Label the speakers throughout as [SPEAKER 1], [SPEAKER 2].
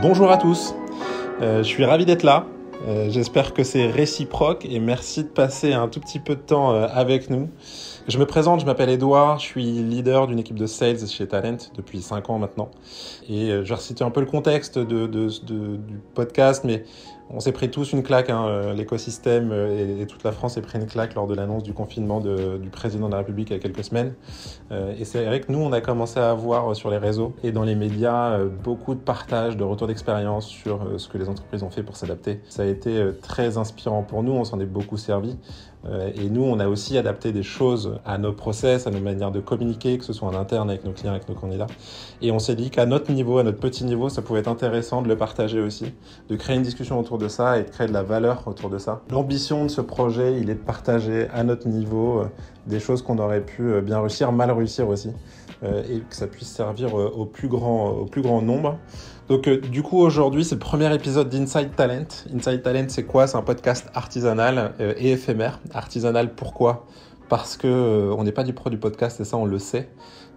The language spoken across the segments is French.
[SPEAKER 1] Bonjour à tous, euh, je suis ravi d'être là. Euh, J'espère que c'est réciproque et merci de passer un tout petit peu de temps euh, avec nous. Je me présente, je m'appelle Edouard, je suis leader d'une équipe de sales chez Talent depuis 5 ans maintenant. Et euh, je vais reciter un peu le contexte du podcast, mais on s'est pris tous une claque, hein, euh, l'écosystème euh, et, toute la France s'est pris une claque lors de l'annonce du confinement du président de la République il y a quelques semaines. Et c'est vrai que nous, on a commencé à avoir sur les réseaux et dans les médias beaucoup de partages, de retours d'expérience sur ce que les entreprises ont fait pour s'adapter. Ça a été très inspirant pour nous, on s'en est beaucoup servi. Et nous, on a aussi adapté des choses à nos process, à nos manières de communiquer, que ce soit en interne avec nos clients, avec nos candidats. Et on s'est dit qu'à notre niveau, à notre petit niveau, ça pouvait être intéressant de le partager aussi, de créer une discussion autour de ça et de créer de la valeur autour de ça. L'ambition de ce projet, il est de partager à notre niveau des choses qu'on aurait pu bien réussir, mal réussir aussi, et que ça puisse servir au plus grand, au plus grand nombre. Donc euh, du coup aujourd'hui c'est le premier épisode d'Inside Talent. Inside Talent c'est quoi? C'est un podcast artisanal euh, et éphémère. Artisanal pourquoi? Parce que euh, on n'est pas du pro du podcast et ça on le sait.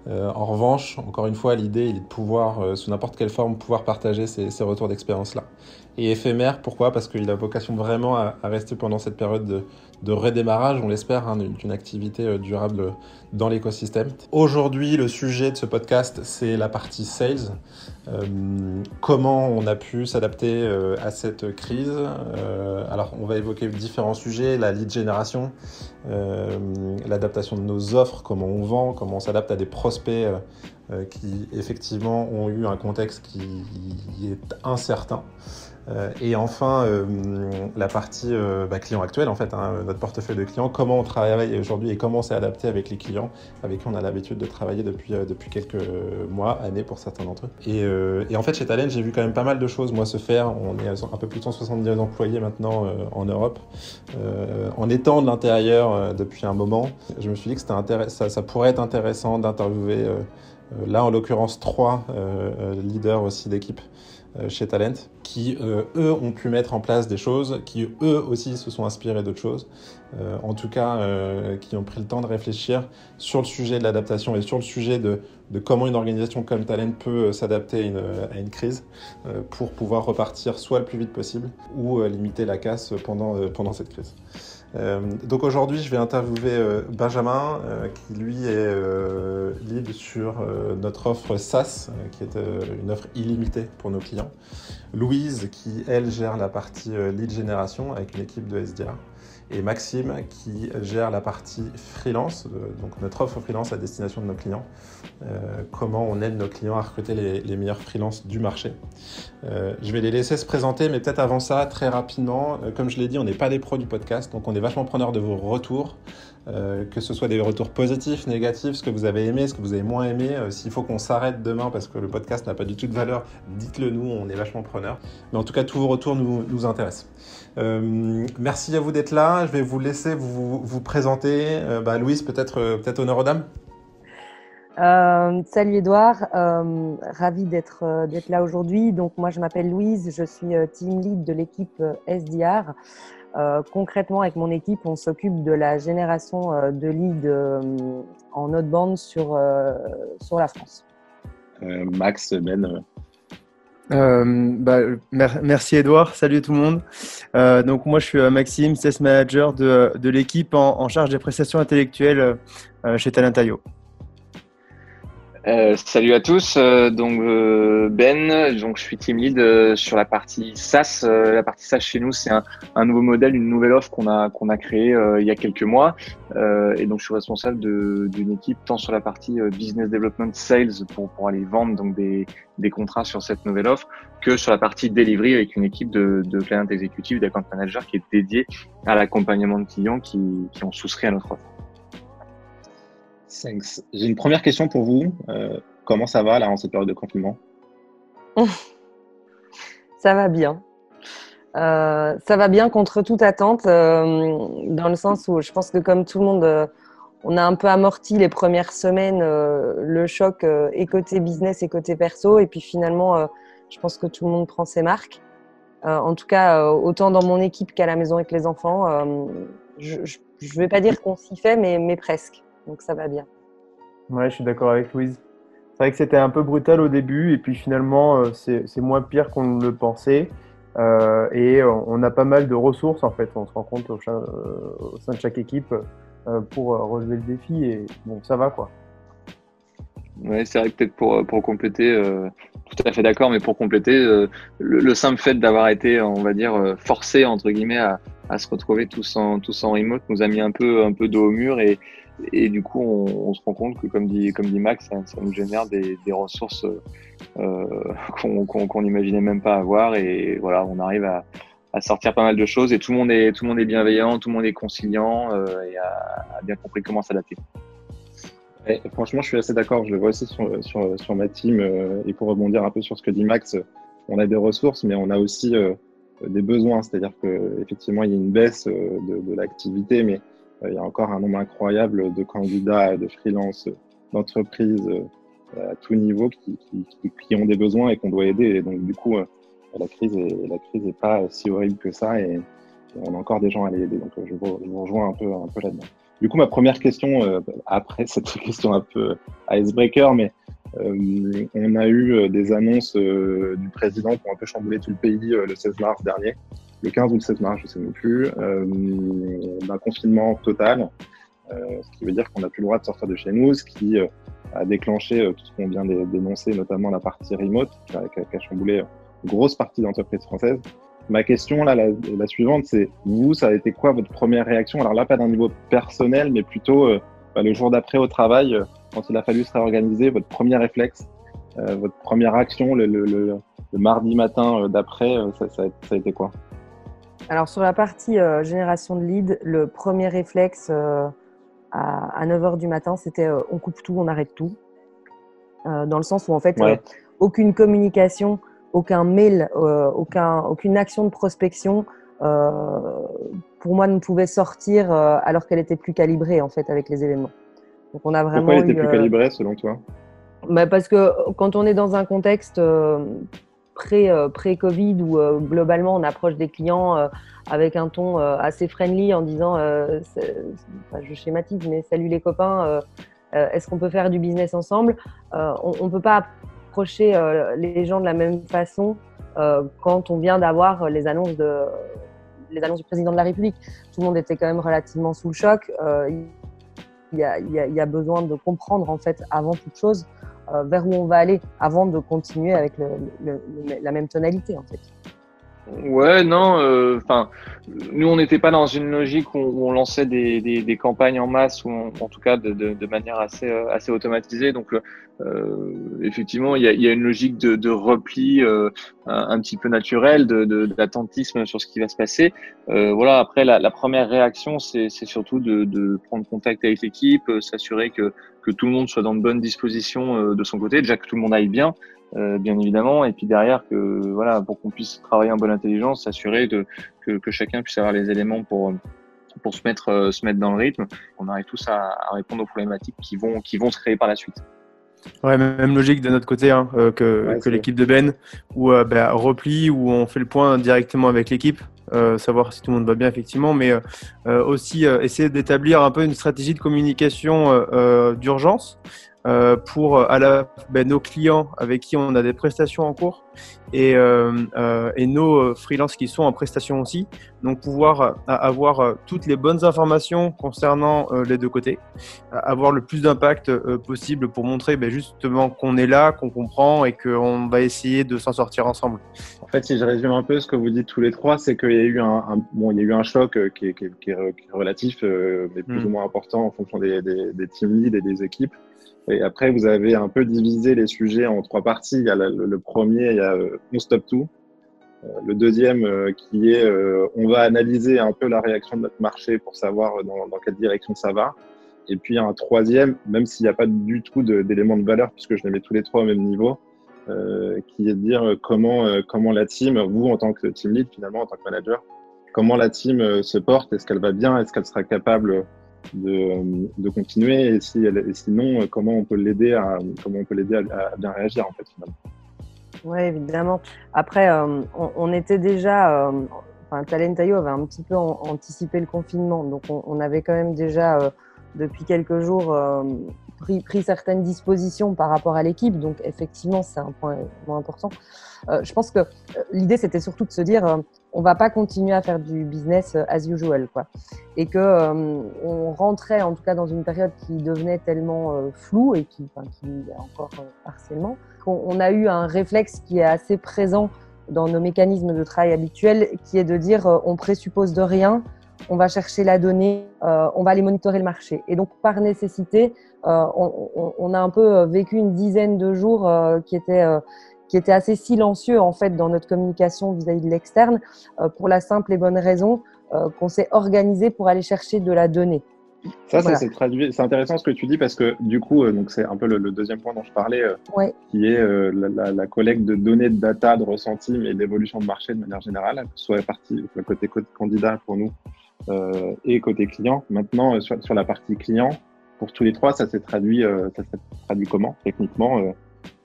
[SPEAKER 1] en revanche, encore une fois, l'idée est de pouvoir, sous n'importe quelle forme, pouvoir partager ces, retours d'expérience-là. Et éphémère, pourquoi? Parce qu'il a vocation vraiment à, rester pendant cette période de, redémarrage, on l'espère, hein, d'une activité durable dans l'écosystème. Aujourd'hui, le sujet de ce podcast, c'est la partie sales. Euh, comment on a pu s'adapter euh, à cette crise? Euh, Alors, on va évoquer différents sujets, la lead génération, l'adaptation de nos offres, comment on vend, comment on s'adapte à des prospects qui, effectivement, ont eu un contexte qui est incertain. Euh, et enfin, euh, la partie euh, bah, client actuel, en fait, hein, notre portefeuille de clients, comment on travaille aujourd'hui et comment s'est adapté avec les clients avec qui on a l'habitude de travailler depuis, depuis quelques mois, années pour certains d'entre eux. Et, en fait, chez Talent, j'ai vu quand même pas mal de choses, moi, se faire. On est un peu plus de 170 employés maintenant en Europe. en étant de l'intérieur depuis un moment, je me suis dit que ça, ça, pourrait être intéressant d'interviewer, là, en l'occurrence, trois leaders aussi d'équipe chez Talent, qui euh, eux ont pu mettre en place des choses, qui eux aussi se sont inspirés d'autres choses, euh, en tout cas euh, qui ont pris le temps de réfléchir sur le sujet de l'adaptation et sur le sujet de, de, comment une organisation comme Talent peut s'adapter à à une, crise pour pouvoir repartir soit le plus vite possible ou limiter la casse pendant, pendant cette crise. Euh, donc aujourd'hui, je vais interviewer euh, Benjamin, euh, qui lui est lead sur notre offre SaaS, qui est une offre illimitée pour nos clients. Louise, qui elle gère la partie lead génération avec une équipe de SDR et Maxime qui gère la partie freelance, donc notre offre freelance à destination de nos clients. Euh, comment on aide nos clients à recruter les, meilleurs freelances du marché. Euh, je vais les laisser se présenter, mais peut-être avant ça, très rapidement, euh, comme je l'ai dit, on n'est pas des pros du podcast, donc on est vachement preneur de vos retours. Que ce soit des retours positifs, négatifs, ce que vous avez aimé, ce que vous avez moins aimé. S'il faut qu'on s'arrête demain parce que le podcast n'a pas du tout de valeur, dites-le nous, on est vachement preneurs. Mais en tout cas, tous vos retours nous, intéressent. Merci à vous d'être là. Je vais vous laisser vous, vous présenter. Bah, Louise, peut-être euh, peut honneur aux dames.
[SPEAKER 2] Euh, salut Edouard, euh, ravi d'être d'être là aujourd'hui. Donc moi je m'appelle Louise, je suis team lead de l'équipe SDR. Euh, concrètement, avec mon équipe, on s'occupe de la génération euh, de leads euh, en outbound sur, sur la France.
[SPEAKER 3] Max, Ben
[SPEAKER 4] bah, merci Edouard, salut tout le monde. donc moi je suis Maxime, sales manager de, de l'équipe en, en, charge des prestations intellectuelles chez Talentaio.
[SPEAKER 3] Euh, salut à tous, euh, donc euh, Ben, donc je suis team lead euh, sur la partie SaaS. La partie SaaS chez nous, c'est un, un, nouveau modèle, une nouvelle offre qu'on a qu'on a créée il y a quelques mois, et donc je suis responsable d'une équipe tant sur la partie business development sales pour pour aller vendre donc des des contrats sur cette nouvelle offre que sur la partie delivery avec une équipe de, de client d'account manager qui est dédiée à l'accompagnement de clients qui qui ont souscrit à notre offre.
[SPEAKER 5] Thanks. J'ai une première question pour vous. Euh, comment ça va là en cette période de confinement?
[SPEAKER 2] Ça va bien. Euh, ça va bien contre toute attente, euh, dans le sens où je pense que comme tout le monde, on a un peu amorti les premières semaines le choc et côté business et côté perso, et puis finalement, je pense que tout le monde prend ses marques. en tout cas, autant dans mon équipe qu'à la maison avec les enfants, je ne vais pas dire qu'on s'y fait, mais presque donc ça va bien.
[SPEAKER 4] Ouais, je suis d'accord avec Louise. c'est vrai que c'était un peu brutal au début, et puis finalement, c'est moins pire qu'on le pensait. et on a pas mal de ressources, en fait, on se rend compte au, au sein de chaque équipe pour relever le défi, et bon, ça va quoi.
[SPEAKER 3] Ouais, c'est vrai que peut-être pour, pour compléter, euh, tout à fait d'accord, mais pour compléter, euh, le, simple fait d'avoir été, on va dire, euh, forcé entre guillemets à, à, se retrouver tous en tous en remote nous a mis un peu un peu dos au mur et, et du coup on, se rend compte que comme dit Max, ça, nous génère des, ressources qu'on qu'on n'imaginait même pas avoir et voilà, on arrive à, sortir pas mal de choses et tout le monde est tout le monde est bienveillant, tout le monde est conciliant et a, bien compris comment s'adapter
[SPEAKER 5] franchement, je suis assez d'accord. Je le vois aussi sur, sur, sur ma team. Euh, et pour rebondir un peu sur ce que dit Max, on a des ressources, mais on a aussi euh, des besoins. C'est-à-dire qu'effectivement, il y a une baisse euh, de, de l'activité, mais il y a encore un nombre incroyable de candidats, de freelance, d'entreprises à tout niveau qui, ont des besoins et qu'on doit aider. Et donc, du coup, la crise n'est pas si horrible que ça et, on a encore des gens à les aider. Donc, je vous, rejoins un peu, un peu là-dedans. Du coup, ma première question, euh, après cette question un peu icebreaker, mais euh, on a eu euh, des annonces du président qui ont un peu chamboulé tout le pays le 16 mars dernier, le 15 ou le 16 mars, je ne sais même plus, d'un confinement total, ce qui veut dire qu'on n'a plus le droit de sortir de chez nous, ce qui a déclenché tout ce qu'on vient dénoncer, notamment la partie remote, qui a, qui a chamboulé une grosse partie d'entreprises françaises. Ma question, là, la, suivante, c'est vous, ça a été quoi votre première réaction? Alors là, pas d'un niveau personnel, mais plutôt euh, bah, le jour d'après au travail, euh, quand il a fallu se réorganiser, votre premier réflexe, euh, votre première action le, le, le, mardi matin d'après, ça, ça, a été quoi?
[SPEAKER 2] Alors sur la partie génération de leads, le premier réflexe à, à 9h du matin, c'était on coupe tout, on arrête tout. dans le sens où en fait, aucune communication aucun mail, euh, aucun, aucune action de prospection euh, pour moi ne pouvait sortir euh, alors qu'elle était plus calibrée en fait avec les événements.
[SPEAKER 5] Donc on a vraiment Pourquoi elle était plus calibrée selon toi?
[SPEAKER 2] Bah Parce que quand on est dans un contexte pré-Covid où globalement on approche des clients avec un ton assez friendly en disant, je schématise, mais salut les copains, est-ce qu'on peut faire du business ensemble? On ne peut pas approcher euh, les gens de la même façon euh, quand on vient d'avoir les annonces de les annonces du président de la République. Tout le monde était quand même relativement sous le choc. Euh, il y, y a, besoin de comprendre en fait avant toute chose vers où on va aller avant de continuer avec la même tonalité en fait.
[SPEAKER 3] Ouais, non. Euh, enfin, nous, on n'était pas dans une logique où on, lançait des, campagnes en masse ou en, tout cas de, manière assez euh, assez automatisée. Donc, euh, effectivement, il y a, y a, une logique de, de repli euh, un, petit peu naturel, de d'attentisme sur ce qui va se passer. voilà. Après, la, la première réaction, c'est surtout de, de, prendre contact avec l'équipe, s'assurer que que tout le monde soit dans de bonnes dispositions de son côté, déjà que tout le monde aille bien. Euh, bien évidemment, et puis derrière que voilà pour qu'on puisse travailler en bonne intelligence, s'assurer de que, que, chacun puisse avoir les éléments pour pour se mettre euh, se mettre dans le rythme. On arrive tous à, à, répondre aux problématiques qui vont qui vont se créer par la suite.
[SPEAKER 4] Ouais, même logique de notre côté hein, euh, que, que l'équipe de Ben, où bah, repli, où on fait le point directement avec l'équipe, savoir si tout le monde va bien effectivement, mais aussi essayer d'établir un peu une stratégie de communication d'urgence euh, pour à la, ben, nos clients avec qui on a des prestations en cours et, euh, euh, et nos freelances qui sont en prestation aussi. Donc pouvoir avoir toutes les bonnes informations concernant les deux côtés, avoir le plus d'impact possible pour montrer ben, justement qu'on est là, qu'on comprend et qu'on va essayer de s'en sortir ensemble.
[SPEAKER 5] En fait, si je résume un peu ce que vous dites tous les trois, c'est qu'il y a eu un, un, bon, il y a eu un choc qui est, qui est, qui est relatif, mais plus hmm. ou moins important en fonction des, des, des team leads et des équipes. Et après, vous avez un peu divisé les sujets en trois parties. Il y a le, premier, il y a euh, On Stop Tout. Euh, le deuxième, euh, qui est on va analyser un peu la réaction de notre marché pour savoir dans, quelle direction ça va. Et puis un troisième, même s'il n'y a pas du tout d'éléments de, valeur, puisque je les mets tous les trois au même niveau, euh, qui est de dire comment, comment la team, vous en tant que team lead finalement, en tant que manager, comment la team se porte, est-ce qu'elle va bien, est-ce qu'elle sera capable de, continuer et, si, et, sinon comment on peut l'aider à comment on peut l'aider à, bien réagir en fait finalement.
[SPEAKER 2] Oui, évidemment. Après, euh, on, était déjà, euh, enfin, avait un petit peu anticipé le confinement, donc on, on avait quand même déjà euh, depuis quelques jours pris, certaines dispositions par rapport à l'équipe. Donc, effectivement, c'est un point, important. Euh, je pense que euh, l'idée, c'était surtout de se dire, euh, on va pas continuer à faire du business as usual, quoi. Et que on rentrait, en tout cas, dans une période qui devenait tellement floue et qui, qui est encore partiellement, qu'on on a eu un réflexe qui est assez présent dans nos mécanismes de travail habituels, qui est de dire, on présuppose de rien on va chercher la donnée, euh, on va aller monitorer le marché. Et donc, par nécessité, euh, on, a un peu euh, vécu une dizaine de jours qui étaient qui était assez silencieux en fait dans notre communication vis-à-vis de l'externe, pour la simple et bonne raison qu'on s'est organisé pour aller chercher de la donnée.
[SPEAKER 5] Ça, ça traduit. C'est intéressant ce que tu dis parce que du coup, donc c'est un peu le, deuxième point dont je parlais, qui est la, collecte de données, de data, de ressenti, mais d'évolution de marché de manière générale, soit partie, le côté candidat pour nous, et côté client. Maintenant, euh, sur, la partie client, pour tous les trois, ça s'est traduit, euh, comment techniquement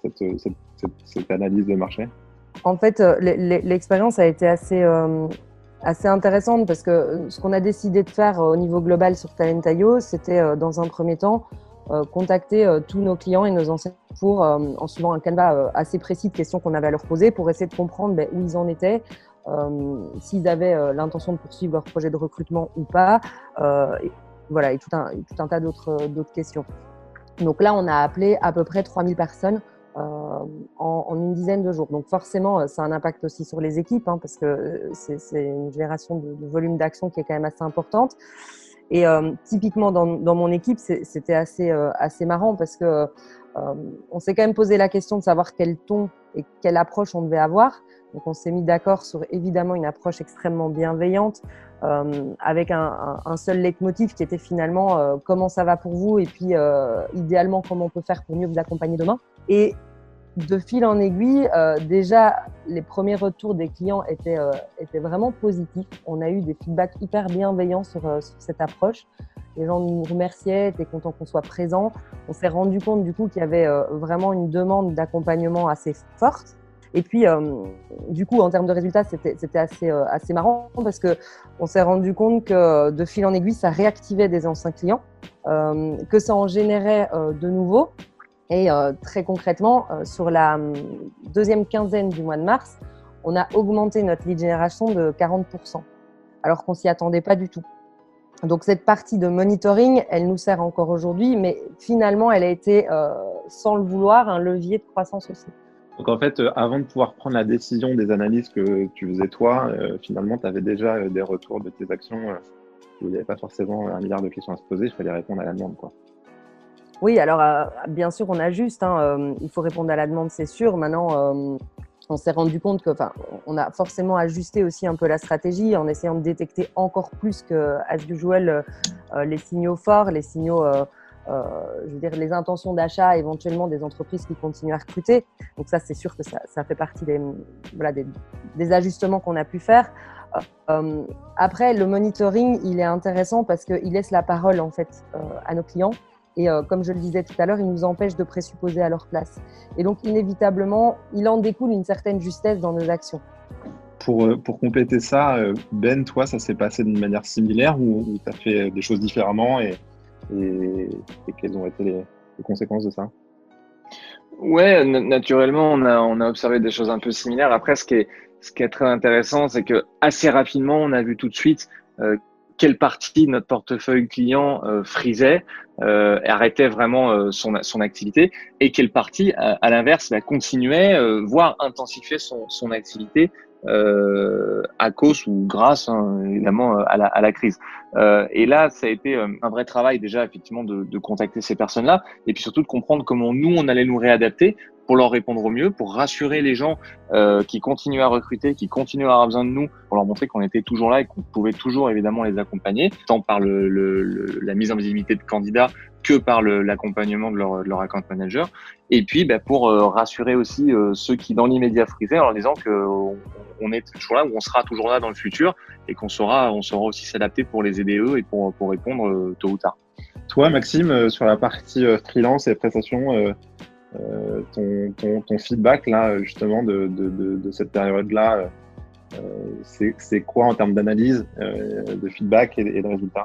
[SPEAKER 5] cette, analyse de marché?
[SPEAKER 2] En fait, l'expérience a été assez assez intéressante parce que ce qu'on a décidé de faire au niveau global sur Talent.io, c'était dans un premier temps contacter tous nos clients et nos enseignants pour, en suivant un canevas assez précis de questions qu'on avait à leur poser, pour essayer de comprendre ben, où ils en étaient, euh, s'ils avaient euh, l'intention de poursuivre leur projet de recrutement ou pas. Euh, et, voilà, et tout un, tout un tas d'autres questions. Donc là, on a appelé à peu près 3000 personnes euh, en, une dizaine de jours. Donc forcément, ça a un impact aussi sur les équipes, hein, parce que c'est une génération de, volume d'action qui est quand même assez importante. Et euh, typiquement dans, dans, mon équipe, c'était assez, assez marrant parce que on s'est quand même posé la question de savoir quel ton et quelle approche on devait avoir. Donc on s'est mis d'accord sur évidemment une approche extrêmement bienveillante, euh, avec un, seul leitmotiv qui était finalement euh, comment ça va pour vous et puis euh, idéalement comment on peut faire pour mieux vous accompagner demain. Et de fil en aiguille, euh, déjà les premiers retours des clients étaient, euh, vraiment positifs. On a eu des feedbacks hyper bienveillants sur cette approche. Les gens nous remerciaient, étaient contents qu'on soit présent. On s'est rendu compte du coup qu'il y avait vraiment une demande d'accompagnement assez forte. Et puis, euh, du coup, en termes de résultats, c'était assez, euh, assez marrant parce que on s'est rendu compte que de fil en aiguille, ça réactivait des anciens clients, euh, que ça en générait de nouveaux. Et très concrètement, sur la deuxième quinzaine du mois de mars, on a augmenté notre lead génération de 40%, alors qu'on s'y attendait pas du tout. Donc cette partie de monitoring, elle nous sert encore aujourd'hui, mais finalement, elle a été, sans le vouloir, un levier de croissance aussi.
[SPEAKER 5] Donc en fait, euh, avant de pouvoir prendre la décision des analyses que tu faisais toi, euh, finalement, tu avais déjà euh, des retours de tes actions où il n'y avait pas forcément un milliard de questions à se poser, il fallait répondre à la demande. Quoi.
[SPEAKER 2] Oui, alors bien sûr, on ajuste. Hein, il faut répondre à la demande, c'est sûr. Maintenant, on s'est rendu compte que, enfin, on a forcément ajusté aussi un peu la stratégie en essayant de détecter encore plus que, as usual, les signaux forts, les signaux euh, je veux dire, les intentions d'achat éventuellement des entreprises qui continuent à recruter. Donc ça, c'est sûr que ça, fait partie des, voilà, des, ajustements qu'on a pu faire. Euh, après, le monitoring, il est intéressant parce qu'il laisse la parole en fait euh, à nos clients. Et euh, comme je le disais tout à l'heure, il nous empêche de présupposer à leur place. Et donc, inévitablement, il en découle une certaine justesse dans nos actions.
[SPEAKER 5] Pour, pour compléter ça, Ben, toi, ça s'est passé d'une manière similaire ou, tu as fait des choses différemment et, et, quelles ont été les, conséquences de ça?
[SPEAKER 3] Ouais, naturellement, on a, on a observé des choses un peu similaires. Après, ce qui est, ce qui est très intéressant, c'est que assez rapidement, on a vu tout de suite euh, quelle partie de notre portefeuille client euh, frisait, euh, arrêtait vraiment euh, son, son activité, et quelle partie, à, l'inverse, bah, continuait, euh, voire intensifiait son, son activité euh, à cause ou grâce hein, évidemment à la, à la crise. Euh, et là, ça a été euh, un vrai travail déjà effectivement de, de contacter ces personnes-là et puis surtout de comprendre comment nous on allait nous réadapter pour leur répondre au mieux, pour rassurer les gens euh, qui continuent à recruter, qui continuent à avoir besoin de nous, pour leur montrer qu'on était toujours là et qu'on pouvait toujours évidemment les accompagner, tant par le, le, la mise en visibilité de candidats que par l'accompagnement de leur, de leur account manager. Et puis bah, pour euh, rassurer aussi euh, ceux qui dans l'immédiat frisaient en leur disant qu'on on est toujours là ou on sera toujours là dans le futur et qu'on saura, on saura aussi s'adapter pour les aider eux et pour, pour répondre euh, tôt ou tard.
[SPEAKER 5] Toi, Maxime, sur la partie freelance et prestations, euh, ton, ton, feedback là justement de, cette période-là, euh, c'est quoi en termes d'analyse, euh, de feedback et, de résultats?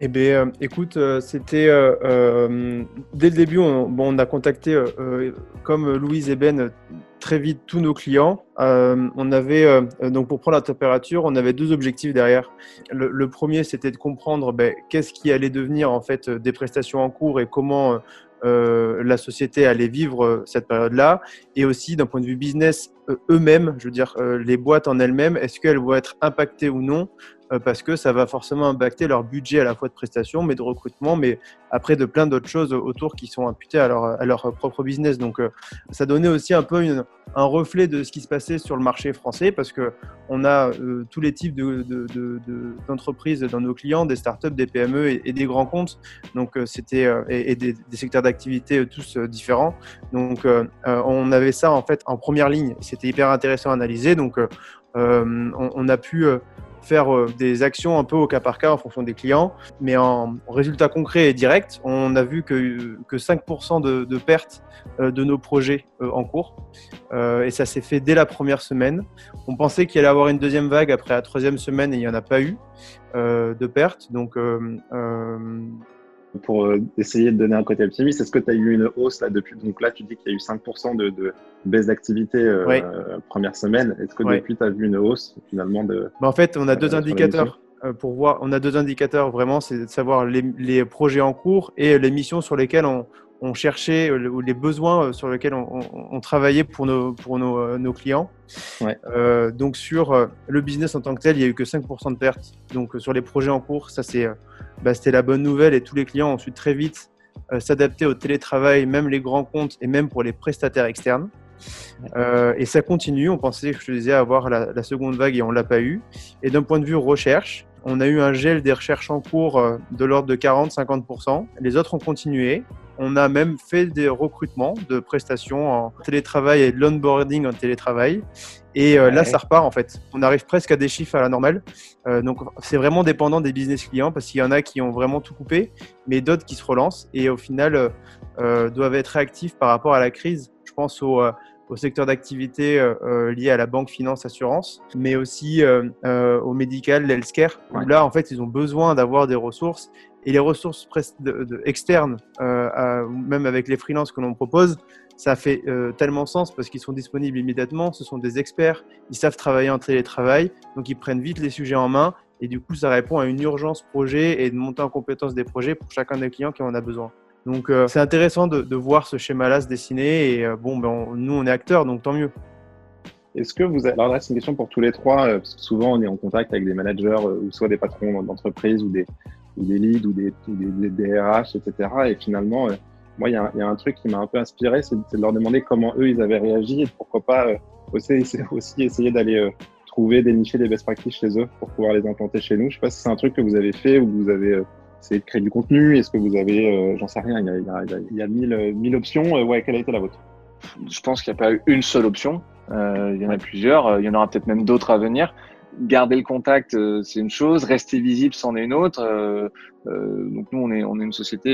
[SPEAKER 4] Eh bien, écoute, c'était dès le début, on, bon, on a contacté, comme Louise et Ben, très vite tous nos clients. on avait, donc pour prendre la température, on avait deux objectifs derrière. Le, premier, c'était de comprendre ben, qu'est-ce qui allait devenir en fait des prestations en cours et comment euh, la société allait vivre euh, cette période-là, et aussi d'un point de vue business, euh, eux-mêmes, je veux dire, les boîtes en elles-mêmes, est-ce qu'elles vont être impactées ou non euh, parce que ça va forcément impacter leur budget à la fois de prestation, mais de recrutement, mais après de plein d'autres choses autour qui sont imputées à leur, propre business. Donc euh, ça donnait aussi un peu un reflet de ce qui se passait sur le marché français parce que on a euh, tous les types d'entreprises de, de, dans nos clients, des startups, des PME et, des grands comptes. Donc et, des, secteurs d'activité tous différents. Donc on avait ça en fait en première ligne. C'était hyper intéressant à analyser. Donc on, on, a pu faire euh, des actions un peu au cas par cas en fonction des clients. Mais en, résultat concret et direct, on a vu que, que 5% de, pertes euh, de nos projets euh, en cours. et ça s'est fait dès la première semaine. On pensait qu'il allait avoir une deuxième vague après la troisième semaine et il n'y en a pas eu de pertes. Donc
[SPEAKER 5] pour euh, essayer de donner un côté optimiste. Est-ce que tu as eu une hausse là depuis? Donc là, tu dis qu'il y a eu 5% de, de, baisse d'activité euh, première semaine. Est-ce que depuis, tu as vu une hausse finalement de
[SPEAKER 4] bah, En fait, on a deux indicateurs. Euh, pour voir, on a deux indicateurs vraiment, c'est de savoir les, les, projets en cours et les missions sur lesquelles on, on cherchait euh, les besoins euh, sur lesquels on, travaillait pour nos, pour nos, euh, nos clients. donc sur le business en tant que tel, il n'y a eu que 5% de pertes. Donc sur les projets en cours, ça c'est, bah, c'était la bonne nouvelle et tous les clients ont su très vite s'adapter au télétravail, même les grands comptes et même pour les prestataires externes. et ça continue. On pensait, je te disais, avoir la, la seconde vague et on l'a pas eu. Et d'un point de vue recherche, on a eu un gel des recherches en cours de l'ordre de 40-50%. Les autres ont continué. On a même fait des recrutements de prestations en télétravail et de l'onboarding en télétravail. Et euh, là, ça repart en fait. On arrive presque à des chiffres à la normale. Euh, donc, c'est vraiment dépendant des business clients parce qu'il y en a qui ont vraiment tout coupé, mais d'autres qui se relancent et au final euh, doivent être réactifs par rapport à la crise. Je pense au, secteur d'activité lié à la banque, finance, assurance, mais aussi au médical, l'healthcare, où là, en fait, ils ont besoin d'avoir des ressources et les ressources externes, euh, même avec les freelances que l'on propose, ça fait euh, tellement sens parce qu'ils sont disponibles immédiatement. Ce sont des experts, ils savent travailler en télétravail, donc ils prennent vite les sujets en main. Et du coup, ça répond à une urgence projet et de monter en compétence des projets pour chacun des clients qui en a besoin. Donc, euh, c'est intéressant de, voir ce schéma-là se dessiner. Et bon, ben, nous, on est acteurs, donc tant mieux.
[SPEAKER 5] Est-ce que vous avez... Alors là, c'est une question pour tous les trois, parce que souvent, on est en contact avec des managers ou soit des patrons d'entreprise ou des, ou des leads ou des, des, des, RH, etc. Et finalement, euh, moi, il y, a un truc qui m'a un peu inspiré, c'est de leur demander comment eux, ils avaient réagi et pourquoi pas euh, aussi, aussi essayer d'aller euh, trouver, dénicher des best practices chez eux pour pouvoir les implanter chez nous. Je sais pas si c'est un truc que vous avez fait ou vous avez essayé de créer du contenu. Est-ce que vous avez, j'en sais rien, il y a, il y a, il y a mille, mille options. ouais, quelle a été la vôtre?
[SPEAKER 3] Je pense qu'il n'y a pas eu une seule option. il y en a plusieurs. Il y en aura peut-être même d'autres à venir garder le contact, euh, c'est une chose, rester visible, c'en est une autre. Euh, euh, donc nous, on est, une société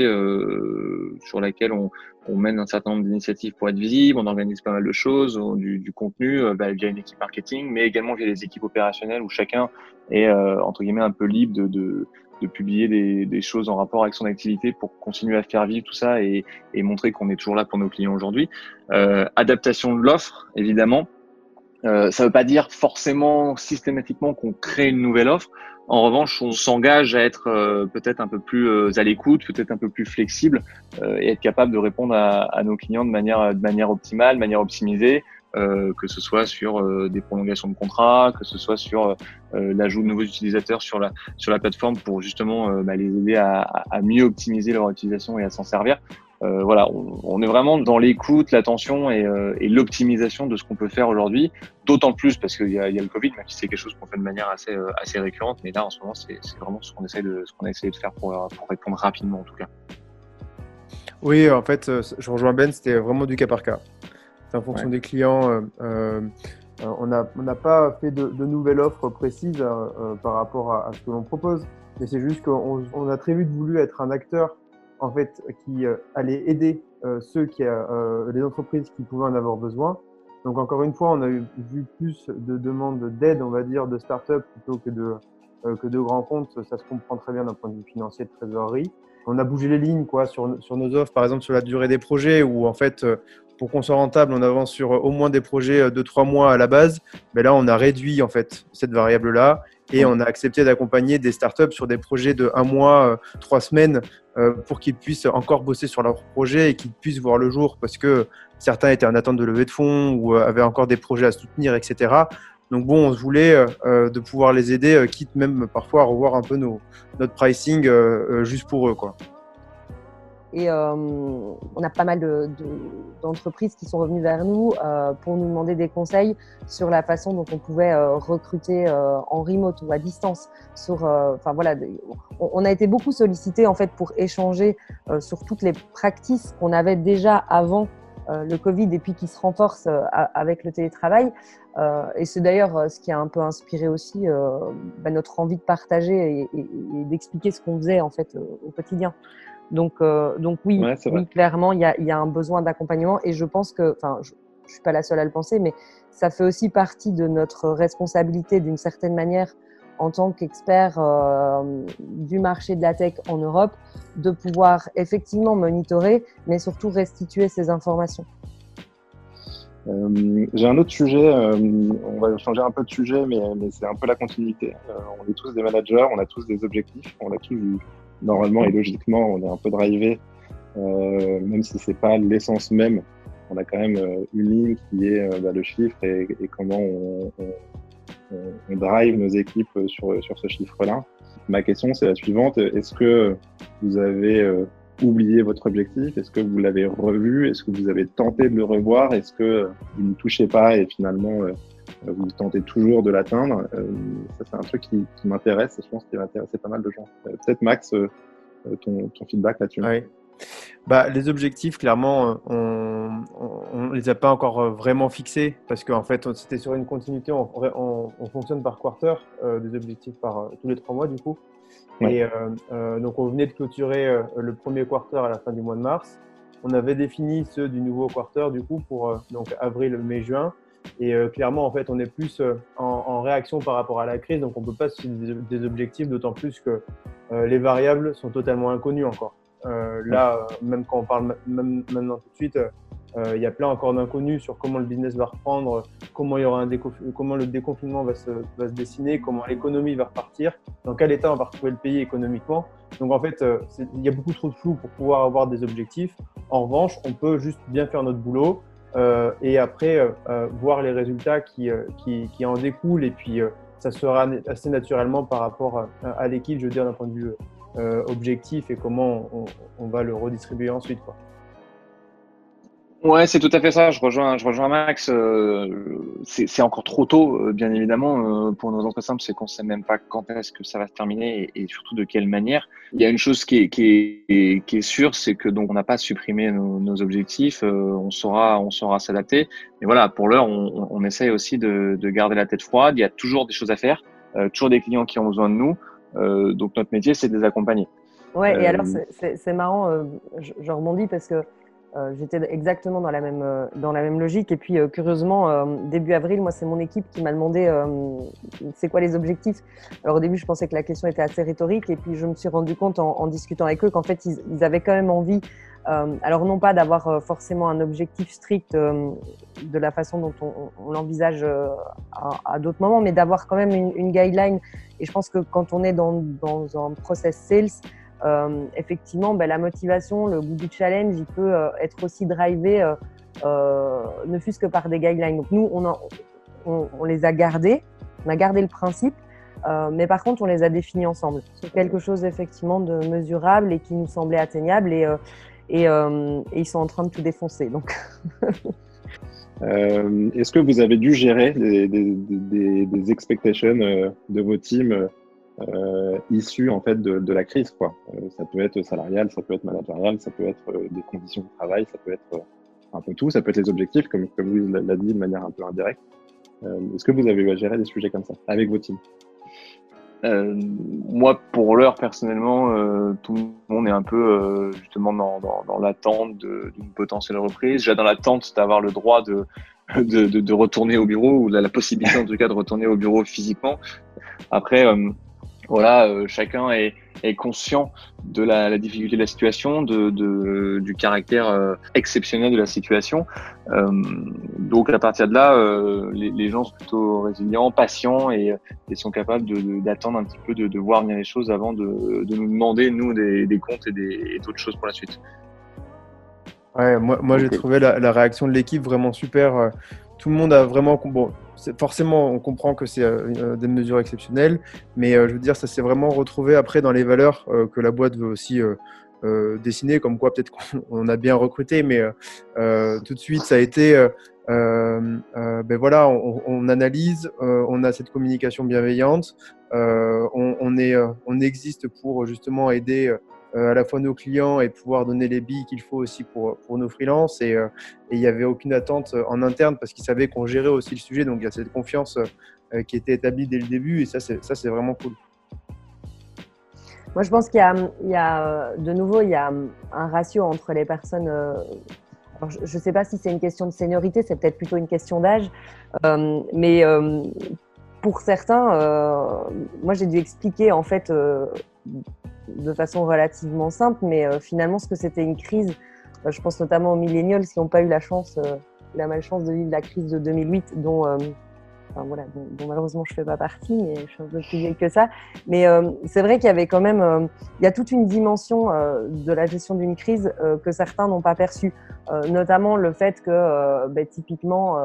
[SPEAKER 3] sur laquelle on, mène un certain nombre d'initiatives pour être visible, on organise pas mal de choses, du, contenu bah, via une équipe marketing, mais également via des équipes opérationnelles où chacun est entre guillemets un peu libre de, de publier des, des, choses en rapport avec son activité pour continuer à faire vivre tout ça et, et montrer qu'on est toujours là pour nos clients aujourd'hui. adaptation de l'offre, évidemment. Euh, ça ne veut pas dire forcément systématiquement qu'on crée une nouvelle offre. En revanche, on s'engage à être euh, peut-être un peu plus euh, à l'écoute, peut-être un peu plus flexible et être capable de répondre à, à, nos clients de manière, de manière optimale, de manière optimisée, que ce soit sur des prolongations de contrats, que ce soit sur l'ajout de nouveaux utilisateurs sur la, sur la plateforme pour justement bah, les aider à, mieux optimiser leur utilisation et à s'en servir. Euh, voilà, on, est vraiment dans l'écoute, l'attention et, euh, l'optimisation de ce qu'on peut faire aujourd'hui. D'autant plus parce qu'il y, a le Covid, même si c'est quelque chose qu'on fait de manière assez, euh, assez récurrente. Mais là, en ce moment, c'est vraiment ce qu'on essaie de, ce qu'on a essayé de faire pour répondre rapidement, en tout cas.
[SPEAKER 4] Oui, en fait, je rejoins Ben. C'était vraiment du cas par cas. C'est en fonction des clients. Euh, on n'a on pas fait de, de, nouvelles offres précises par rapport à, à, ce que l'on propose, mais c'est juste qu'on on a très vite voulu être un acteur en fait, qui euh, allait aider euh, ceux qui, euh, les entreprises qui pouvaient en avoir besoin. Donc encore une fois, on a eu vu plus de demandes d'aide, on va dire, de start-up plutôt que de, que deux grands comptes, ça se comprend très bien d'un point de vue financier de trésorerie. On a bougé les lignes quoi, sur, sur nos offres, par exemple sur la durée des projets, où en fait, pour qu'on soit rentable, on avance sur au moins des projets de trois mois à la base. Mais là, on a réduit en fait cette variable-là et on a accepté d'accompagner des startups sur des projets de un mois, trois semaines, pour qu'ils puissent encore bosser sur leur projet et qu'ils puissent voir le jour parce que certains étaient en attente de levée de fonds ou avaient encore des projets à soutenir, etc. Donc bon, on voulait euh, de pouvoir les aider, euh, quitte même parfois à revoir un peu nos, notre pricing euh, juste pour eux. Quoi.
[SPEAKER 2] Et on a pas mal d'entreprises de, qui sont revenues vers nous pour nous demander des conseils sur la façon dont on pouvait recruter en remote ou à distance. Sur, enfin voilà, on, a été beaucoup sollicité en fait pour échanger sur toutes les pratiques qu'on avait déjà avant euh, le Covid et puis qui se renforce euh, avec le télétravail. Euh, et c'est d'ailleurs ce qui a un peu inspiré aussi bah, notre envie de partager et, d'expliquer ce qu'on faisait en fait au quotidien. Donc, donc oui, clairement, il y a, y a, un besoin d'accompagnement et je pense que, enfin, je, je suis pas la seule à le penser, mais ça fait aussi partie de notre responsabilité d'une certaine manière en tant qu'expert euh, du marché de la tech en Europe, de pouvoir effectivement monitorer, mais surtout restituer ces informations.
[SPEAKER 5] Euh, J'ai un autre sujet, euh, on va changer un peu de sujet, mais, mais c'est un peu la continuité. Euh, on est tous des managers, on a tous des objectifs, on a tous, normalement et logiquement, on est un peu drivé, euh, même si c'est pas l'essence même. On a quand même une ligne qui est bah, le chiffre et, et comment on, on on, drive nos équipes sur, sur ce chiffre-là. Ma question, c'est la suivante. Est-ce que vous avez euh, oublié votre objectif? Est-ce que vous l'avez revu? Est-ce que vous avez tenté de le revoir? Est-ce que vous ne touchez pas et finalement euh, vous tentez toujours de l'atteindre euh, Ça, c'est un truc qui, m'intéresse et je pense qu'il va intéresser pas mal de gens. Peut-être Max, ton, ton feedback là-dessus.
[SPEAKER 4] Oui. Bah, les objectifs, clairement, on ne les a pas encore euh, vraiment fixés parce qu'en fait, c'était sur une continuité. On, fonctionne par quarter, euh, des objectifs par euh, tous les trois mois, du coup. Et donc, on venait de clôturer le premier quarter à la fin du mois de mars. On avait défini ceux du nouveau quarter, du coup, pour donc avril, mai, juin. Et clairement, en fait, on est plus en, réaction par rapport à la crise, donc on ne peut pas se des, des objectifs, d'autant plus que les variables sont totalement inconnues encore. Euh, là, même quand on parle même maintenant tout de suite, euh, il y a plein encore d'inconnus sur comment le business va reprendre, comment, il y aura un comment le déconfinement va se, va se dessiner, comment l'économie va repartir, dans quel état on va retrouver le pays économiquement. Donc en fait, euh, il y a beaucoup trop de flou pour pouvoir avoir des objectifs. En revanche, on peut juste bien faire notre boulot euh, et après euh, voir les résultats qui, qui, en découlent et puis ça sera assez naturellement par rapport à, l'équipe, je veux dire d'un point de vue euh, objectif et comment on, va le redistribuer ensuite. Quoi.
[SPEAKER 3] Ouais, c'est tout à fait ça. Je rejoins, je rejoins Max. Euh, c'est encore trop tôt, euh, bien évidemment, pour nos entrées simples, c'est qu'on sait même pas quand est-ce que ça va se terminer et, surtout de quelle manière. Il y a une chose qui est, qui est, qui est sûre, c'est que donc on n'a pas supprimé nos, objectifs. on saura, on saura s'adapter. Mais voilà, pour l'heure, on, on, essaye aussi de, de, garder la tête froide. Il y a toujours des choses à faire, toujours des clients qui ont besoin de nous. Euh, donc notre métier, c'est de les accompagner.
[SPEAKER 2] Ouais, et alors euh, c'est marrant, euh, je, rebondis parce que j'étais exactement dans la même dans la même logique. Et puis curieusement, début avril, moi c'est mon équipe qui m'a demandé c'est quoi les objectifs. Alors au début, je pensais que la question était assez rhétorique, et puis je me suis rendu compte en, discutant avec eux qu'en fait ils, avaient quand même envie euh, alors non pas d'avoir euh, forcément un objectif strict euh, de la façon dont on, l'envisage à, d'autres moments, mais d'avoir quand même une, guideline. Et je pense que quand on est dans, un process sales, effectivement, ben, la motivation, le goût du challenge, il peut être aussi drivé, ne fût-ce que par des guidelines. Donc nous, on, on, les a gardés, on a gardé le principe, mais par contre, on les a définis ensemble. C'est quelque chose effectivement de mesurable et qui nous semblait atteignable. Et, euh, et, ils sont en train de tout défoncer. Donc.
[SPEAKER 5] Euh, est-ce que vous avez dû gérer des, des, expectations euh, de vos teams issus en fait de, la crise quoi Ça peut être salarial, ça peut être managérial, ça peut être des conditions de travail, ça peut être un peu tout, ça peut être les objectifs comme comme vous l'a dit de manière un peu indirecte. Est-ce que vous avez eu à gérer des sujets comme ça avec vos teams?
[SPEAKER 3] Euh, moi, pour l'heure, personnellement, euh, tout le monde est un peu euh, justement dans, l'attente d'une potentielle reprise. J'ai dans l'attente d'avoir le droit de, de, retourner au bureau ou la, la, possibilité en tout cas de retourner au bureau physiquement. Après, euh, voilà, euh, chacun est, est, conscient de la, la, difficulté de la situation, de, de du caractère euh, exceptionnel de la situation. Euh, donc à partir de là, euh, les, les, gens sont plutôt résilients, patients et, et sont capables d'attendre un petit peu, de, de, voir venir les choses avant de, de nous demander, nous, des, des comptes et d'autres choses pour la suite.
[SPEAKER 4] Ouais, moi, moi j'ai trouvé la, la, réaction de l'équipe vraiment super. Tout le monde a vraiment. Bon, forcément, on comprend que c'est euh, des mesures exceptionnelles, mais euh, je veux dire, ça s'est vraiment retrouvé après dans les valeurs euh, que la boîte veut aussi dessiner, comme quoi peut-être qu'on a bien recruté, mais tout de suite, ça a été. ben voilà, on, analyse, on a cette communication bienveillante, on, est, on existe pour justement aider euh, à la fois nos clients et pouvoir donner les billes qu'il faut aussi pour, pour nos freelances. Et, euh, il n'y avait aucune attente euh, en interne parce qu'ils savaient qu'on gérait aussi le sujet. Donc il y a cette confiance qui était établie dès le début et ça, c'est vraiment cool.
[SPEAKER 2] Moi, je pense qu'il y, y, a, de nouveau, il y a un ratio entre les personnes. je ne sais pas si c'est une question de seniorité, c'est peut-être plutôt une question d'âge. Euh, mais euh, pour certains, euh, moi, j'ai dû expliquer en fait de façon relativement simple, mais euh, finalement, ce que c'était une crise, euh, je pense notamment aux millennials qui n'ont pas eu la chance, euh, la malchance de vivre la crise de 2008, dont, voilà, dont, malheureusement je ne fais pas partie, mais je suis un peu plus vieille que ça. Mais c'est vrai qu'il y avait quand même, il y a toute une dimension de la gestion d'une crise que certains n'ont pas perçue, notamment le fait que ben, typiquement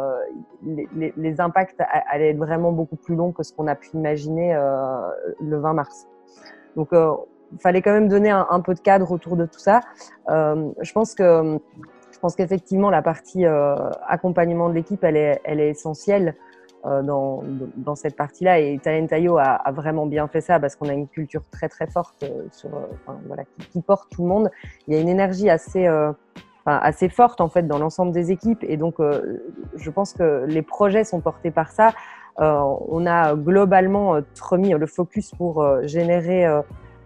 [SPEAKER 2] les, impacts allaient être vraiment beaucoup plus longs que ce qu'on a pu imaginer le 20 mars. Donc il fallait quand même donner un, peu de cadre autour de tout ça. Euh, je pense que je pense qu'effectivement la partie euh, accompagnement de l'équipe, elle est, elle est essentielle euh, dans, dans cette partie-là. Et Talentayo a, a, vraiment bien fait ça parce qu'on a une culture très très forte sur, voilà, qui, porte tout le monde. Il y a une énergie assez assez forte en fait dans l'ensemble des équipes et donc je pense que les projets sont portés par ça. On a globalement remis le focus pour générer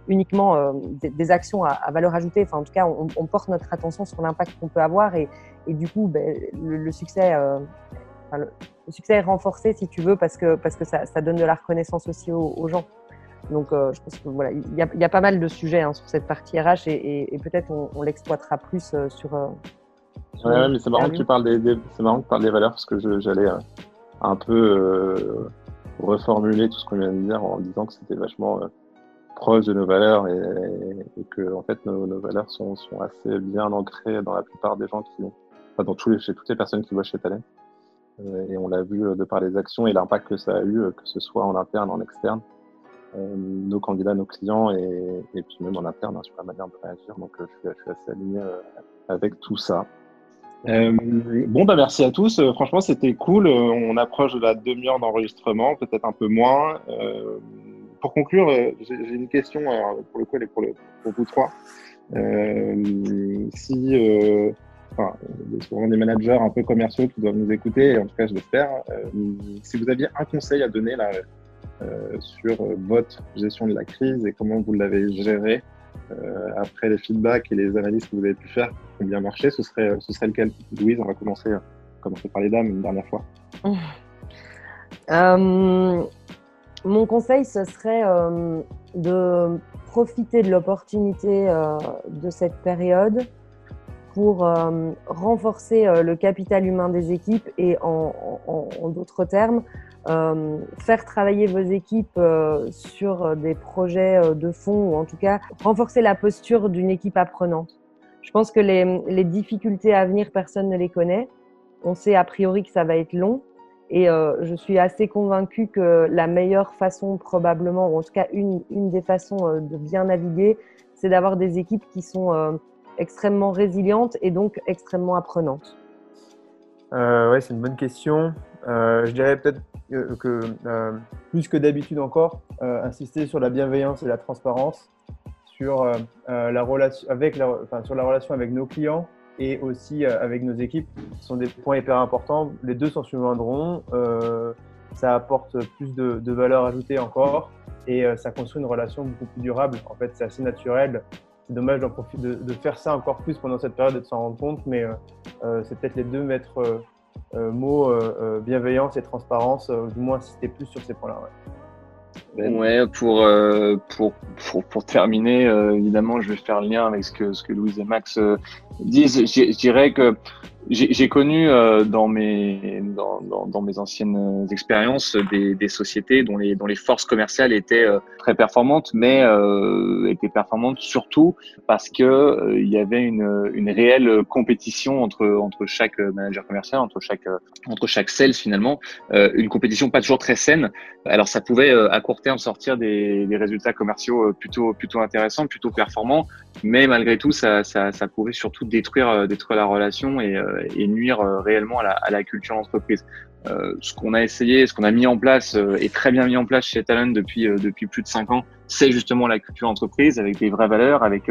[SPEAKER 2] uniquement euh, des, des, actions à, à, valeur ajoutée. Enfin, en tout cas, on, on porte notre attention sur l'impact qu'on peut avoir et, et, du coup, ben, le, le, succès, euh, enfin, le, le, succès est renforcé, si tu veux, parce que, parce que ça, ça donne de la reconnaissance aussi aux, aux gens. Donc, euh, je pense que voilà, il y a, y a, pas mal de sujets hein, sur cette partie RH et, et, et peut-être on, on l'exploitera plus sur.
[SPEAKER 5] Sur ouais, mais c'est marrant que tu parles des, des c'est marrant que tu parles des valeurs parce que j'allais un peu reformuler tout ce qu'on vient de dire en disant que c'était vachement proche de nos valeurs et, que en fait nos, valeurs sont, assez bien ancrées dans la plupart des gens qui, enfin dans tous chez toutes les personnes qui voient chez Talent. Euh, et on l'a vu de par les actions et l'impact que ça a eu, que ce soit en interne, en externe, euh, nos candidats, nos clients et, puis même en interne hein, sur la manière de réagir. Donc euh, je suis, assez aligné euh, avec tout ça. Euh, bon, bah merci à tous. Euh, franchement, c'était cool. on approche de la demi-heure d'enregistrement, peut-être un peu moins. Pour conclure, euh, j'ai une question, pour le coup, elle est pour, vous trois. Euh, si, euh, enfin, souvent des managers un peu commerciaux qui doivent nous écouter, en tout cas, je l'espère, euh, si vous aviez un conseil à donner là, sur votre gestion de la crise et comment vous l'avez gérée après les feedbacks et les analyses que vous avez pu faire qui ont bien marché, ce serait, ce serait lequel? Louise, on va commencer, commencer par les dames une dernière fois.
[SPEAKER 2] Mon conseil, ce serait euh, de profiter de l'opportunité euh, de cette période pour euh, renforcer euh, le capital humain des équipes et en, en, en d'autres termes, euh, faire travailler vos équipes sur des projets de fond ou en tout cas renforcer la posture d'une équipe apprenante. Je pense que les, les difficultés à venir, personne ne les connaît. On sait a priori que ça va être long, et euh, je suis assez convaincue que la meilleure façon, probablement, ou en tout cas une, des façons euh, de bien naviguer, c'est d'avoir des équipes qui sont euh, extrêmement résilientes et donc extrêmement apprenantes.
[SPEAKER 4] Ouais, c'est une bonne question. Je dirais peut-être que, plus que d'habitude encore, insister sur la bienveillance et la transparence, sur, la relation avec enfin, sur la relation avec nos clients, et aussi euh, avec nos équipes sont des points hyper importants. Les deux s'en souviendront. Euh, ça apporte plus de, valeur ajoutée encore et euh, ça construit une relation beaucoup plus durable. En fait, c'est assez naturel. C'est dommage d'en profiter, de, faire ça encore plus pendant cette période et de s'en rendre compte, mais euh, c'est peut-être les deux maîtres mots bienveillance et transparence, du moins insister plus sur ces points-là.
[SPEAKER 3] Ben. Ouais, pour, pour, pour, pour, terminer, évidemment, je vais faire le lien avec ce que, ce que Louise et Max disent. Je dirais que j'ai connu euh, dans, mes, dans, dans, dans, mes anciennes expériences des, des, sociétés dont les, dont les forces commerciales étaient euh, très performantes, mais euh, étaient performantes surtout parce que euh, il y avait une, une réelle compétition entre, entre chaque manager commercial, entre chaque, entre chaque sales finalement, une compétition pas toujours très saine. Alors ça pouvait à court terme sortir des, des résultats commerciaux plutôt, plutôt intéressants, plutôt performants, mais malgré tout ça, ça, ça pouvait surtout détruire, détruire la relation et et nuire euh, réellement à la, à la culture d'entreprise. Euh, ce qu'on a essayé, ce qu'on a mis en place euh, et très bien mis en place chez Talent depuis depuis plus de cinq ans, c'est justement la culture d'entreprise avec des vraies valeurs, avec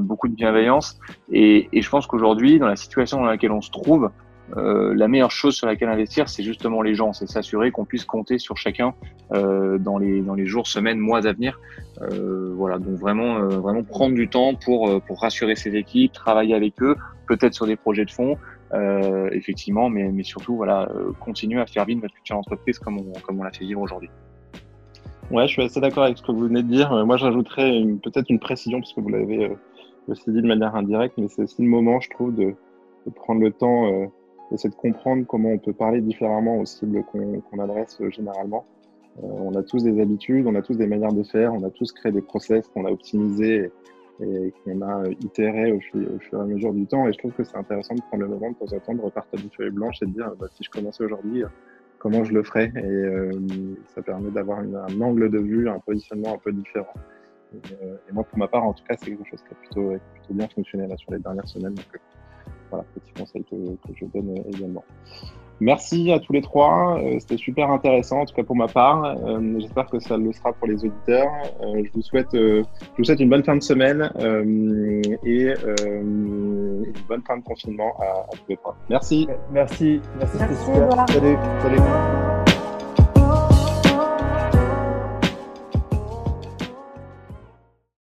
[SPEAKER 3] beaucoup de bienveillance. Et, et je pense qu'aujourd'hui, dans la situation dans laquelle on se trouve, euh, la meilleure chose sur laquelle investir, c'est justement les gens, c'est s'assurer qu'on puisse compter sur chacun euh, dans les dans les jours, semaines, mois à venir. Euh, voilà, donc vraiment vraiment prendre du temps pour pour rassurer ses équipes, travailler avec eux, peut-être sur des projets de fonds, effectivement, mais mais surtout voilà continuer à faire vivre notre culture d'entreprise comme on comme on l'a fait vivre aujourd'hui.
[SPEAKER 5] Ouais, je suis assez d'accord avec ce que vous venez de dire. Moi, j'ajouterais peut-être une précision parce que vous l'avez aussi dit de manière indirecte, mais c'est aussi le moment, je trouve, de, de prendre le temps c'est de comprendre comment on peut parler différemment aux cibles qu'on adresse euh, généralement. Euh, on a tous des habitudes, on a tous des manières de faire, on a tous créé des process qu'on a optimisés et, qu'on a euh, itéré au, fur et à mesure du temps. Et je trouve que c'est intéressant de prendre le moment de temps en temps de repartir du feuille blanche et de dire bah, si je commençais aujourd'hui, comment je le ferais? Et ça permet d'avoir un angle de vue, un positionnement un peu différent. Et, moi, pour ma part, en tout cas, c'est quelque chose qui a plutôt, plutôt bien fonctionné là, sur les dernières semaines. Donc, voilà, petit conseil que, je donne euh, également. Merci à tous les trois. Euh, c'était super intéressant, en tout cas pour ma part. Euh, j'espère que ça le sera pour les auditeurs. je, vous souhaite, je vous souhaite une bonne fin de semaine et une bonne fin de confinement à, tous les trois. Merci.
[SPEAKER 4] Merci. Merci,
[SPEAKER 2] c'était super.
[SPEAKER 4] Salut. Salut.